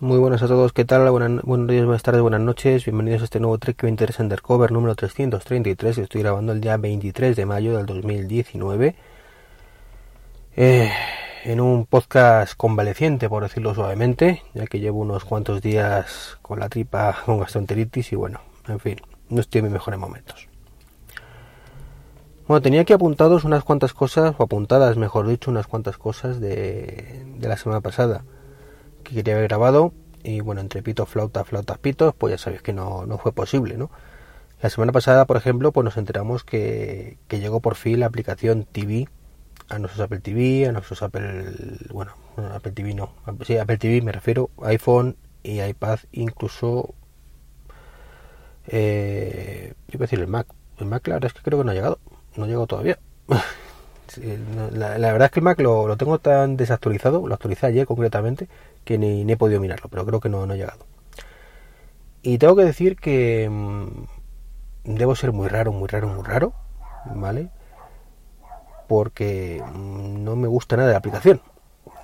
Muy buenas a todos, ¿qué tal? Buenas, buenos días, buenas tardes, buenas noches. Bienvenidos a este nuevo Trek 23 Undercover número 333. Estoy grabando el día 23 de mayo del 2019. Eh, en un podcast convaleciente, por decirlo suavemente, ya que llevo unos cuantos días con la tripa con gastroenteritis y bueno, en fin, no estoy en mis mejores momentos. Bueno, tenía aquí apuntados unas cuantas cosas, o apuntadas, mejor dicho, unas cuantas cosas de la semana pasada que quería haber grabado y bueno, entre pito, flauta, flautas, pitos, pues ya sabéis que no, no fue posible, ¿no? La semana pasada, por ejemplo, pues nos enteramos que, que llegó por fin la aplicación TV a nuestros Apple TV, a nuestros Apple, bueno, Apple TV no, sí, Apple TV me refiero, iPhone y iPad, incluso, eh, iba a decir el Mac, el Mac la verdad es que creo que no ha llegado, no llegado todavía. la, la, verdad es que el Mac lo, lo, tengo tan desactualizado, lo actualicé ayer concretamente, que ni, he podido mirarlo, pero creo que no, no ha llegado. Y tengo que decir que mmm, debo ser muy raro, muy raro, muy raro, ¿vale? Porque mmm, no me gusta nada la aplicación.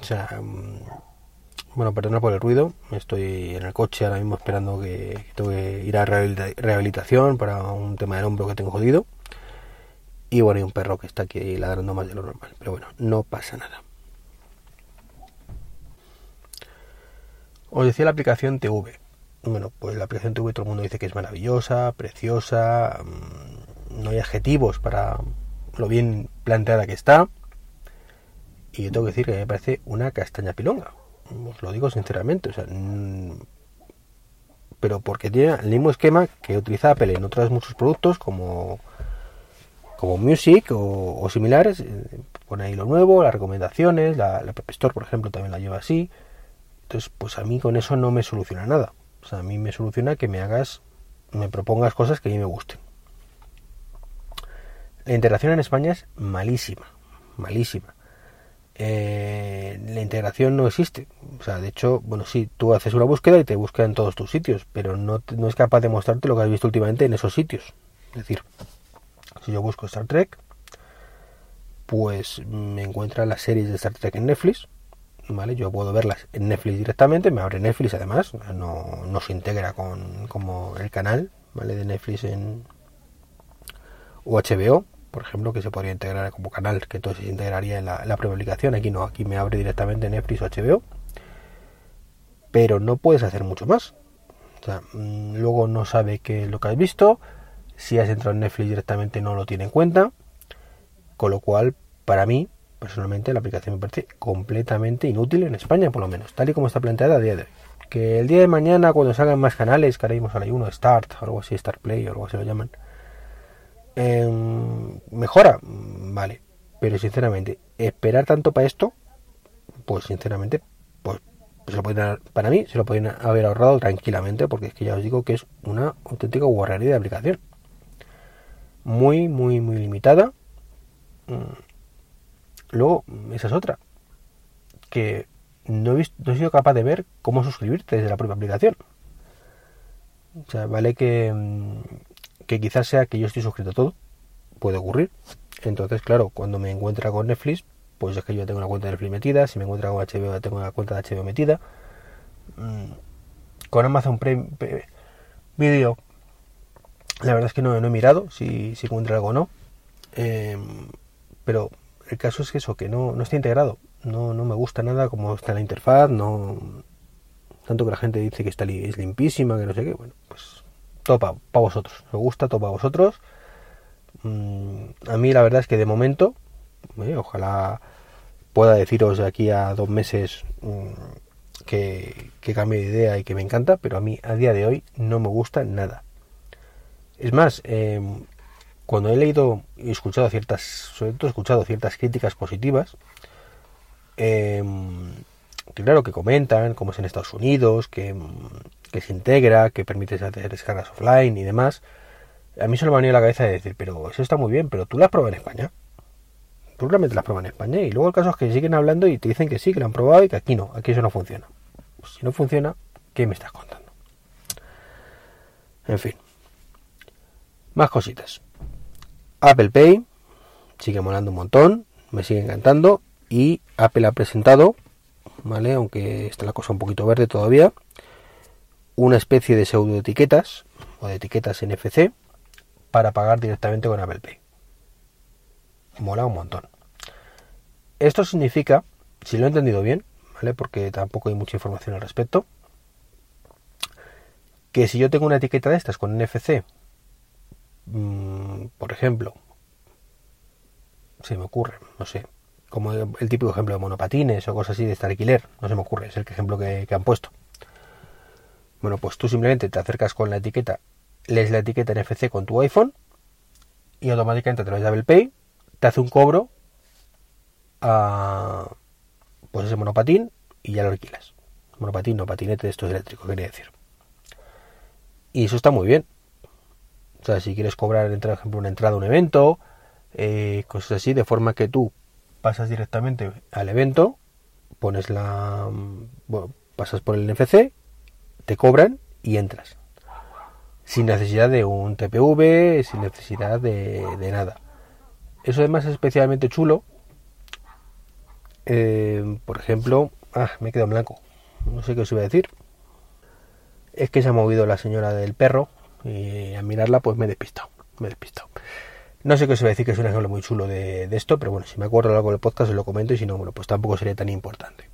O sea, mmm, bueno, perdona por el ruido, estoy en el coche ahora mismo esperando que, que tengo que ir a rehabilitación para un tema del hombro que tengo jodido. Y bueno, hay un perro que está aquí ladrando más de lo normal. Pero bueno, no pasa nada. Os decía la aplicación TV. Bueno, pues la aplicación TV todo el mundo dice que es maravillosa, preciosa. Mmm, no hay adjetivos para lo bien planteada que está. Y yo tengo que decir que me parece una castaña pilonga. Os lo digo sinceramente. Mmm, pero porque tiene el mismo esquema que utiliza Apple en otros muchos productos como como Music o, o similares, eh, pone ahí lo nuevo, las recomendaciones, la, la App Store, por ejemplo, también la lleva así. Entonces, pues a mí con eso no me soluciona nada. O sea, a mí me soluciona que me hagas, me propongas cosas que a mí me gusten. La integración en España es malísima, malísima. Eh, la integración no existe. O sea, de hecho, bueno, sí, tú haces una búsqueda y te busca en todos tus sitios, pero no, no es capaz de mostrarte lo que has visto últimamente en esos sitios. Es decir, si yo busco Star Trek, pues me encuentra las series de Star Trek en Netflix, ¿vale? Yo puedo verlas en Netflix directamente, me abre Netflix además, no, no se integra con como el canal, ¿vale? De Netflix en o HBO, por ejemplo, que se podría integrar como canal, que entonces se integraría en la, la propia aplicación. Aquí no, aquí me abre directamente Netflix o HBO, pero no puedes hacer mucho más. Mmm, luego no sabe qué es lo que has visto, si has entrado en Netflix directamente no lo tiene en cuenta, con lo cual, para mí, personalmente, la aplicación me parece completamente inútil en España, por lo menos, tal y como está planteada a día de hoy. Que el día de mañana, cuando salgan más canales, que ahora mismo sale uno, Start, o algo así, Start Play, o algo así lo llaman, eh, mejora, vale, pero sinceramente, esperar tanto para esto, pues sinceramente, pues se lo pueden, para mí, se lo pueden haber ahorrado tranquilamente, porque es que ya os digo que es una auténtica guarrería de aplicación muy, muy, muy limitada. Luego, esa es otra. Que no he, sido capaz de ver cómo suscribirte desde la propia aplicación. O sea, vale que, que quizás sea que yo estoy suscrito a todo. Puede ocurrir. Entonces, claro, cuando me encuentra con Netflix, pues es que yo tengo una cuenta de Netflix metida. Si me encuentra con HBO, tengo una cuenta de HBO metida. Con Amazon Prime Video la verdad es que no, he mirado si, si, encuentra algo o no. Eh, pero el caso es que eso, que no, no está integrado. No, no me gusta nada como está la interfaz. No, tanto que la gente dice que está es limpísima, que no sé qué. Bueno, pues todo para pa vosotros. Me gusta todo para vosotros. Mm, a mí la verdad es que de momento, eh, ojalá pueda deciros de aquí a dos meses mm, que, cambie de idea y que me encanta, pero a mí a día de hoy no me gusta nada. Es más, eh, cuando he leído y escuchado ciertas, sobre todo he escuchado ciertas críticas positivas, eh, que claro, que comentan cómo es en Estados Unidos, que, que, se integra, que permite hacer descargas offline y demás, a mí se me ha venido la cabeza de decir, pero eso está muy bien, pero tú lo has en España. Tú realmente lo has en España. Y luego el caso es que siguen hablando y te dicen que sí, que lo han probado y que aquí no, aquí eso no funciona. Pues si no funciona, ¿qué me estás contando? En fin. Más cositas. Apple Pay sigue molando un montón, me sigue encantando y Apple ha presentado, ¿vale? Aunque está la cosa un poquito verde todavía. Una especie de pseudo etiquetas o de etiquetas NFC para pagar directamente con Apple Pay. Mola un montón. Esto significa, si lo he entendido bien, ¿vale? Porque tampoco hay mucha información al respecto, que si yo tengo una etiqueta de estas con NFC, mmm, por ejemplo, se me ocurre, no sé, como el típico ejemplo de monopatines o cosas así de este alquiler, no se me ocurre, es el ejemplo que, han puesto. Bueno, pues tú simplemente te acercas con la etiqueta, lees la etiqueta NFC con tu iPhone y automáticamente a través de Apple Pay te hace un cobro a pues ese monopatín y ya lo alquilas. Monopatín, no patinete de estos eléctricos, quería decir. Y eso está muy bien. O sea, si quieres cobrar, por ejemplo, una entrada a un evento, eh, cosas así, de forma que tú pasas directamente al evento, pones la. Bueno, pasas por el NFC, te cobran y entras. Sin necesidad de un TPV, sin necesidad de, nada. Eso además es especialmente chulo. Eh, por ejemplo, ah, me he quedado blanco. No sé qué os iba a decir. Es que se ha movido la señora del perro y a mirarla pues me he despistado. Me he despistado. No sé qué os iba a decir que es un ejemplo muy chulo de, de esto, pero bueno, si me acuerdo a lo largo del podcast os lo comento y si no, bueno, pues tampoco sería tan importante.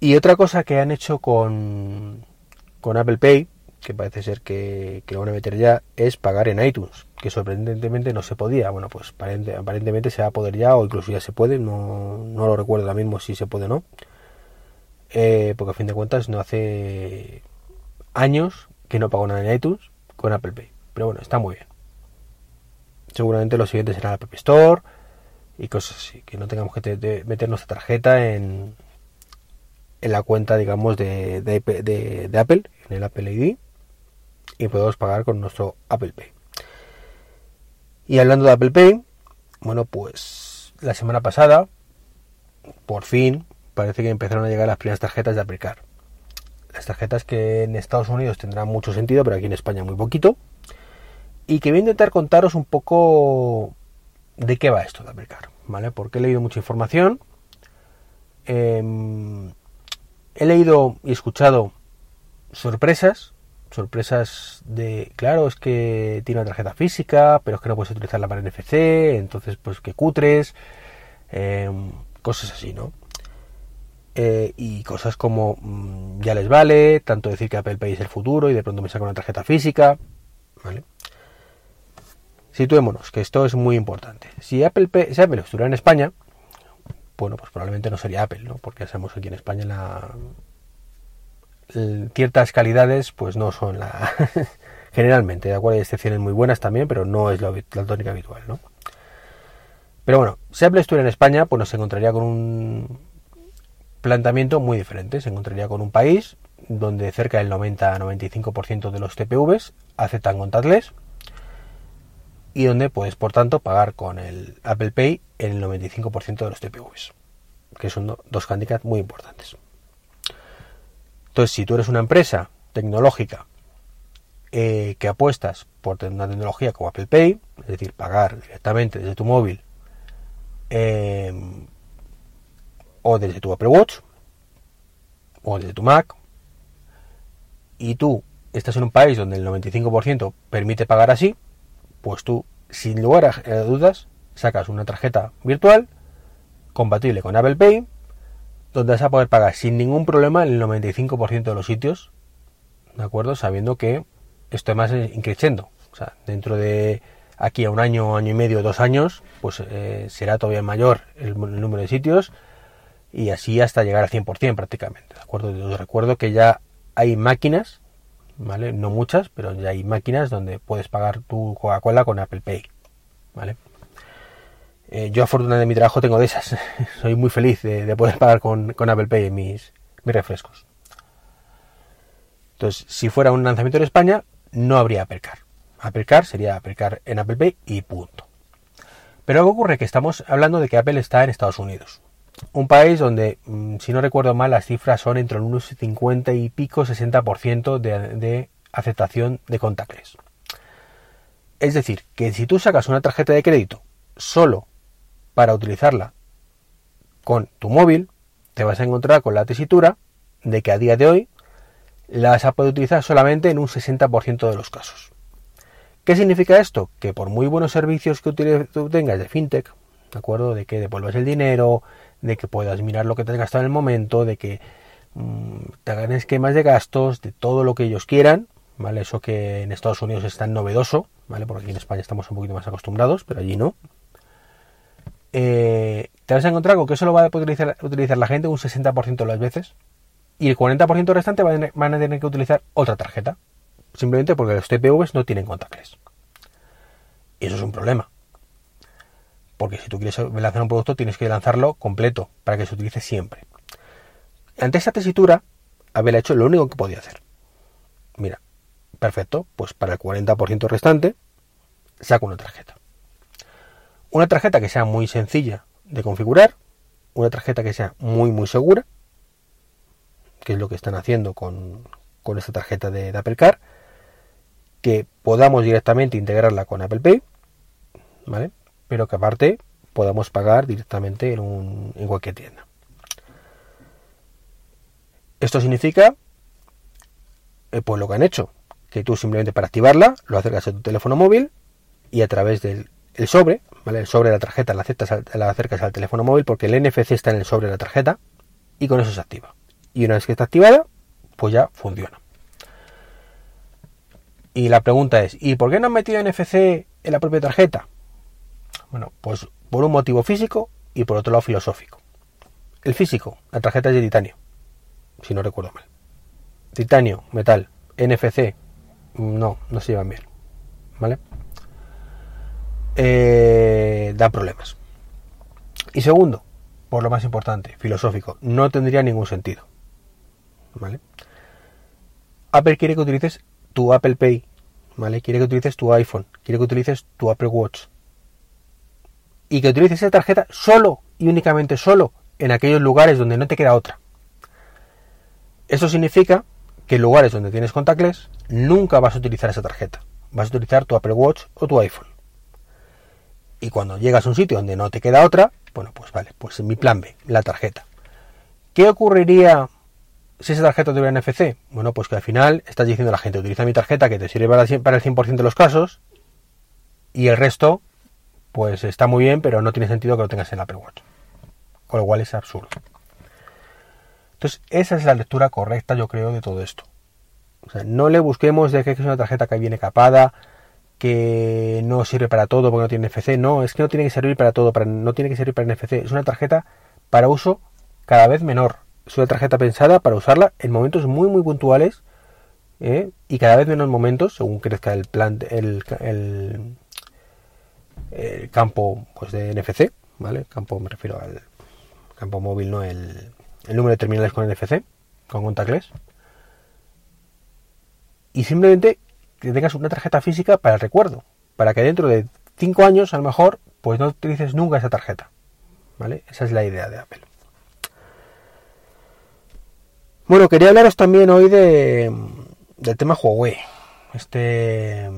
Y otra cosa que han hecho con, con Apple Pay, que parece ser que, que, lo van a meter ya, es pagar en iTunes, que sorprendentemente no se podía. Bueno, pues aparentemente se va a poder ya, o incluso ya se puede, no, no lo recuerdo ahora mismo si se puede o no. Eh, porque a fin de cuentas no hace años que no pago nada en iTunes con Apple Pay. Pero bueno, está muy bien. Seguramente lo siguiente será la App Store y cosas así, que no tengamos que meter nuestra tarjeta en, en la cuenta, digamos, de, de, Apple, en el Apple ID, y podemos pagar con nuestro Apple Pay. Y hablando de Apple Pay, bueno, pues la semana pasada, por fin, parece que empezaron a llegar las primeras tarjetas de Apple Car. Las tarjetas que en Estados Unidos tendrán mucho sentido, pero aquí en España muy poquito y que voy a intentar contaros un poco de qué va esto de aplicar, ¿vale? Porque he leído mucha información, eh, he leído y escuchado sorpresas, sorpresas de, claro, es que tiene una tarjeta física, pero es que no puedes utilizarla para NFC, entonces pues que cutres, eh, cosas así, ¿no? Eh, y cosas como mmm, ya les vale, tanto decir que Apple Pay es el futuro y de pronto me saca una tarjeta física, ¿vale? Situémonos, que esto es muy importante. Si Apple, si Apple estuviera en España, bueno, pues probablemente no sería Apple, ¿no? Porque sabemos aquí en España la, ciertas calidades pues no son la generalmente, de acuerdo hay excepciones muy buenas también, pero no es la, la tónica habitual, ¿no? Pero bueno, si Apple estuviera en España, pues nos encontraría con un planteamiento muy diferente. Se encontraría con un país donde cerca del 90-95% de los TPVs aceptan contactless y donde puedes, por tanto, pagar con el Apple Pay en el 95% de los TPVs, que son dos handicaps muy importantes. Entonces, si tú eres una empresa tecnológica eh, que apuestas por una tecnología como Apple Pay, es decir, pagar directamente desde tu móvil eh, o desde tu Apple Watch o desde tu Mac, y tú estás en un país donde el 95% permite pagar así, pues tú, sin lugar a dudas, sacas una tarjeta virtual compatible con Apple Pay, donde vas a poder pagar sin ningún problema el 95% de los sitios, ¿de acuerdo? Sabiendo que esto además es increciendo. O sea, dentro de aquí a un año, año y medio, dos años, pues eh, será todavía mayor el, número de sitios y así hasta llegar al 100% prácticamente, ¿de acuerdo? Os recuerdo que ya hay máquinas ¿vale? No muchas, pero ya hay máquinas donde puedes pagar tu Coca-Cola con Apple Pay, ¿vale? Eh, yo afortunadamente de mi trabajo tengo de esas. Soy muy feliz de, de poder pagar con, con, Apple Pay en mis, mis refrescos. Entonces, si fuera un lanzamiento en España, no habría Apple Car. Apple Car sería Apple Car en Apple Pay y punto. Pero algo ocurre que estamos hablando de que Apple está en Estados Unidos un país donde, mm, si no recuerdo mal, las cifras son entre unos 50 y pico, 60% de, de aceptación de contactless. Es decir, que si tú sacas una tarjeta de crédito solo para utilizarla con tu móvil, te vas a encontrar con la tesitura de que a día de hoy la vas a poder utilizar solamente en un 60% de los casos. ¿Qué significa esto? Que por muy buenos servicios que tú tengas de fintech, ¿de acuerdo? De que devuelvas el dinero, de que puedas mirar lo que te has gastado en el momento, de que mm, te hagan esquemas de gastos, de todo lo que ellos quieran, ¿vale? Eso que en Estados Unidos es tan novedoso, ¿vale? Porque aquí en España estamos un poquito más acostumbrados, pero allí no. Eh, te vas a encontrar con que eso lo va a poder utilizar, utilizar la gente un 60% de las veces y el 40% restante van a tener que utilizar otra tarjeta. Simplemente porque los TPVs no tienen contactless. Y eso es un problema. Porque si tú quieres lanzar un producto tienes que lanzarlo completo para que se utilice siempre. Ante esa tesitura, haber hecho lo único que podía hacer. Mira, perfecto, pues para el 40% restante saco una tarjeta. Una tarjeta que sea muy sencilla de configurar, una tarjeta que sea muy muy segura, que es lo que están haciendo con, con esta tarjeta de, Apple Car, que podamos directamente integrarla con Apple Pay, ¿vale? Pero que aparte podamos pagar directamente en, un, en cualquier tienda. Esto significa, pues lo que han hecho, que tú simplemente para activarla lo acercas a tu teléfono móvil y a través del sobre, ¿vale? El sobre de la tarjeta la, acercas al, la acercas al teléfono móvil porque el NFC está en el sobre de la tarjeta y con eso se activa. Y una vez que está activada, pues ya funciona. Y la pregunta es, ¿y por qué no han metido NFC en la propia tarjeta? Bueno, pues por un motivo físico y por otro lado filosófico. El físico, la tarjeta es de titanio, si no recuerdo mal. Titanio, metal, NFC, no, no se llevan bien. ¿Vale? Eh, da problemas. Y segundo, por lo más importante, filosófico, no tendría ningún sentido. ¿Vale? Apple quiere que utilices tu Apple Pay, ¿vale? Quiere que utilices tu iPhone, quiere que utilices tu Apple Watch. Y que utilices esa tarjeta solo y únicamente solo en aquellos lugares donde no te queda otra. Eso significa que en lugares donde tienes contactless nunca vas a utilizar esa tarjeta. Vas a utilizar tu Apple Watch o tu iPhone. Y cuando llegas a un sitio donde no te queda otra, bueno, pues vale, pues mi plan B, la tarjeta. ¿Qué ocurriría si esa tarjeta tuviera NFC? Bueno, pues que al final estás diciendo a la gente, utiliza mi tarjeta que te sirve para el 100% de los casos y el resto, pues está muy bien, pero no tiene sentido que lo tengas en Apple Watch. Con lo cual es absurdo. Entonces, esa es la lectura correcta, yo creo, de todo esto. O sea, no le busquemos de que es una tarjeta que viene capada, que no sirve para todo porque no tiene NFC. No, es que no tiene que servir para todo, no tiene que servir para NFC. Es una tarjeta para uso cada vez menor es una tarjeta pensada para usarla en momentos muy muy puntuales ¿eh? y cada vez menos momentos según crezca el plan el, el, campo pues de NFC vale campo me refiero al campo móvil no el, el número de terminales con NFC con contactless. Y simplemente que tengas una tarjeta física para el recuerdo para que dentro de 5 años a lo mejor pues no utilices nunca esa tarjeta vale esa es la idea de Apple. Bueno, quería hablaros también hoy de, del tema Huawei. Este,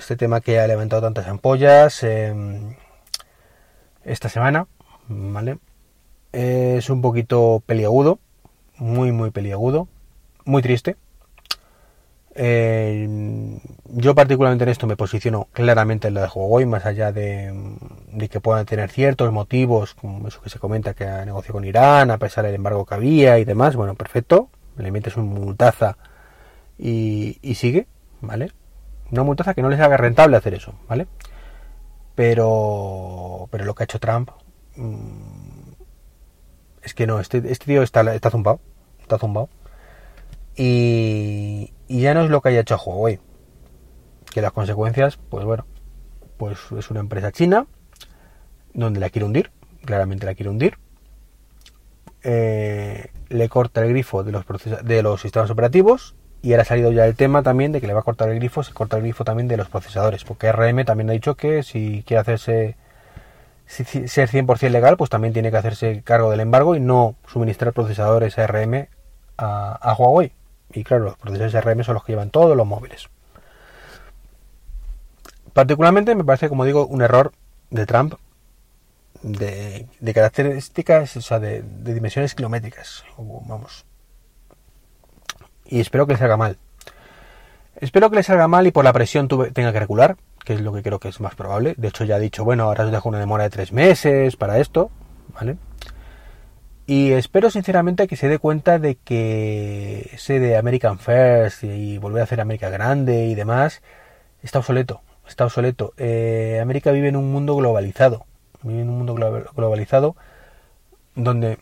este tema que ha levantado tantas ampollas em, esta semana, ¿vale? Es un poquito peliagudo, muy, muy peliagudo, muy triste. Eh, yo particularmente en esto me posiciono claramente en lo de Huawei, más allá de, que puedan tener ciertos motivos, como eso que se comenta que ha negociado con Irán, a pesar del embargo que había y demás, bueno, perfecto, le metes un multaza y, sigue, ¿vale? Una multaza que no les haga rentable hacer eso, ¿vale? Pero, pero lo que ha hecho Trump mm, es que no, este, este tío está, zumbado, está zumbado. Y, y ya no es lo que haya hecho Huawei. Que las consecuencias, pues bueno, pues es una empresa china donde la quiere hundir, claramente la quiere hundir. Eh, le corta el grifo de los, de los sistemas operativos y ahora ha salido ya el tema también de que le va a cortar el grifo, se corta el grifo también de los procesadores, porque RM también ha dicho que si quiere hacerse ser 100% legal, pues también tiene que hacerse cargo del embargo y no suministrar procesadores ARM a, a Huawei. Y claro, los procesadores ARM son los que llevan todos los móviles. Particularmente me parece, como digo, un error de Trump de, características, o sea, de, dimensiones kilométricas. Vamos. Y espero que le salga mal. Espero que le salga mal y por la presión tenga que recular, que es lo que creo que es más probable. De hecho, ya he dicho, bueno, ahora os dejo una demora de tres meses para esto, ¿vale? Y espero sinceramente que se dé cuenta de que ese de American First y volver a hacer América grande y demás está obsoleto. Está obsoleto. Eh, América vive en un mundo globalizado vive en un mundo globalizado donde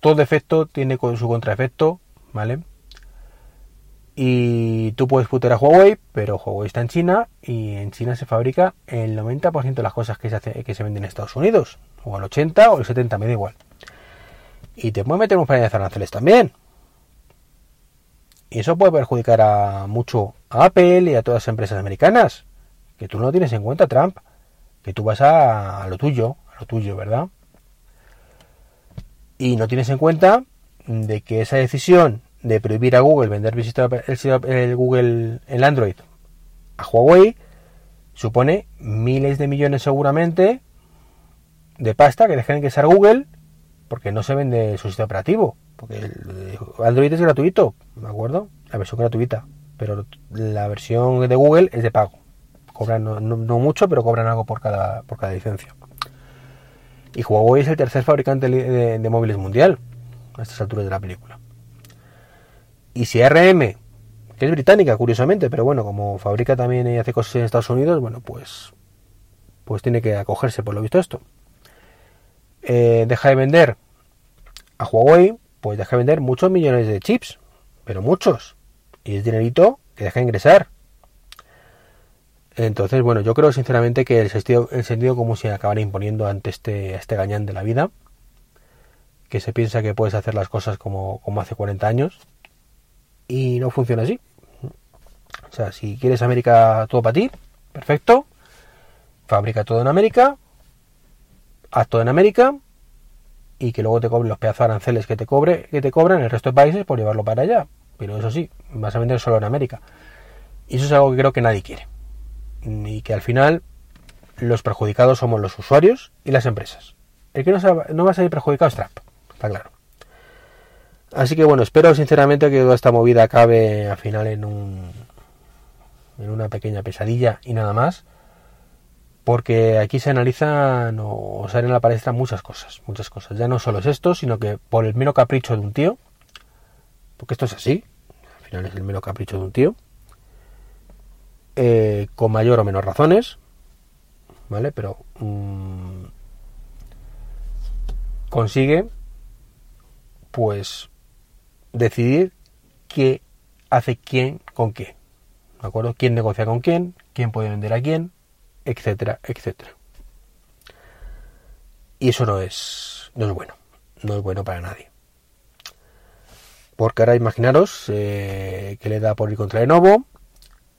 todo efecto tiene su contraefecto, ¿vale? Y tú puedes putear a Huawei, pero Huawei está en China y en China se fabrica el 90% de las cosas que se, hace, que se venden en Estados Unidos, o al 80 o el 70, me da igual. Y te puede meter un par de aranceles también. Y eso puede perjudicar a mucho a Apple y a todas las empresas americanas, que tú no tienes en cuenta, Trump que tú vas a, lo tuyo, a lo tuyo, ¿verdad? Y no tienes en cuenta de que esa decisión de prohibir a Google vender el, el Google el Android a Huawei supone miles de millones seguramente de pasta que dejan que ser Google porque no se vende su sistema operativo porque el Android es gratuito ¿de acuerdo? la versión gratuita pero la versión de Google es de pago Cobran no, mucho, pero cobran algo por cada, por cada licencia. Y Huawei es el tercer fabricante de, móviles mundial a estas alturas de la película. Y si RM, que es británica, curiosamente, pero bueno, como fabrica también y hace cosas en Estados Unidos, bueno, pues, pues tiene que acogerse por lo visto esto. Eh, deja de vender a Huawei, pues deja de vender muchos millones de chips, pero muchos. Y es dinerito que deja de ingresar. Entonces, bueno, yo creo sinceramente que el sentido, el sentido común se acabará imponiendo ante este, este gañán de la vida, que se piensa que puedes hacer las cosas como, como hace 40 años y no funciona así. O sea, si quieres América todo para ti, perfecto, fabrica todo en América, haz todo en América y que luego te cobren los pedazos aranceles que te cobre que te cobran el resto de países por llevarlo para allá. Pero eso sí, vas a vender solo en América. Y eso es algo que creo que nadie quiere y que al final los perjudicados somos los usuarios y las empresas. El que no, va a salir perjudicado es Trump, está claro. Así que bueno, espero sinceramente que toda esta movida acabe al final en un en una pequeña pesadilla y nada más. Porque aquí se analizan o salen a la palestra muchas cosas, muchas cosas. Ya no solo es esto, sino que por el mero capricho de un tío, porque esto es así, al final es el mero capricho de un tío, eh, con mayor o menor razones, ¿vale? Pero mm, consigue, pues, decidir qué hace quién con qué, ¿de acuerdo? ¿Quién negocia con quién? ¿Quién puede vender a quién? Etcétera, etcétera. Y eso no es, no es bueno, no es bueno para nadie. Porque ahora imaginaros eh, que le da por ir contra Lenovo,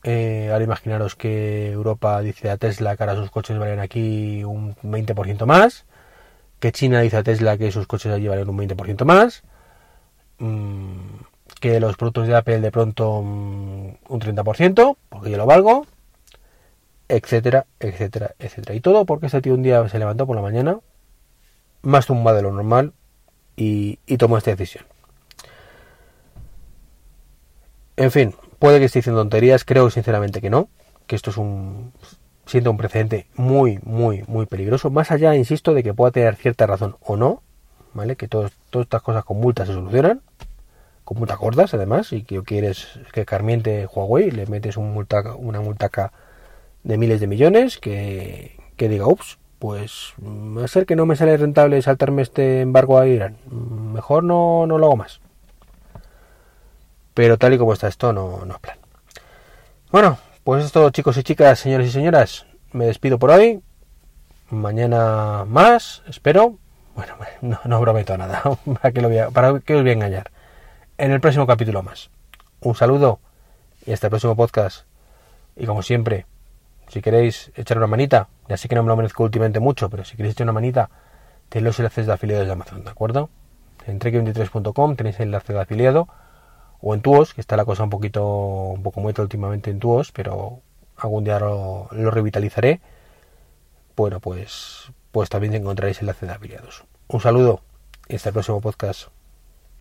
eh, ahora imaginaros que Europa dice a Tesla que ahora sus coches valen aquí un 20% más, que China dice a Tesla que sus coches allí valen un 20% más, que los productos de Apple de pronto mm, un 30%, porque yo lo valgo, etcétera, etcétera, etcétera. Y todo porque este tío un día se levantó por la mañana, más tumbado de lo normal, y tomó esta decisión. En fin, Puede que esté diciendo tonterías, creo sinceramente que no, que esto es un siento un precedente muy, muy, muy peligroso. Más allá, insisto, de que pueda tener cierta razón o no, ¿vale? Que todas estas cosas con multas se solucionan, con multas gordas además, y que quieres que carmiente Huawei, le metes un multa, una multaca de miles de millones, que, diga, ups, pues va a ser que no me sale rentable saltarme este embargo a Irán. Mejor no, no lo hago más. Pero tal y como está esto, no, no es plan. Bueno, pues esto chicos y chicas, señores y señoras. Me despido por hoy. Mañana más, espero. Bueno, no, no prometo nada. ¿Para que, lo voy a, ¿Para que os voy a engañar? En el próximo capítulo más. Un saludo y hasta el próximo podcast. Y como siempre, si queréis echar una manita, ya sé que no me lo merezco últimamente mucho, pero si queréis echar una manita, tenéis los enlaces de afiliados de Amazon, ¿de acuerdo? En trek23.com tenéis el enlace de afiliado o en Tuos, que está la cosa un poquito, un poco muerta últimamente en Tuos, pero algún día lo, revitalizaré. Bueno, pues pues también encontraréis enlace de afiliados. Un saludo y hasta el próximo podcast.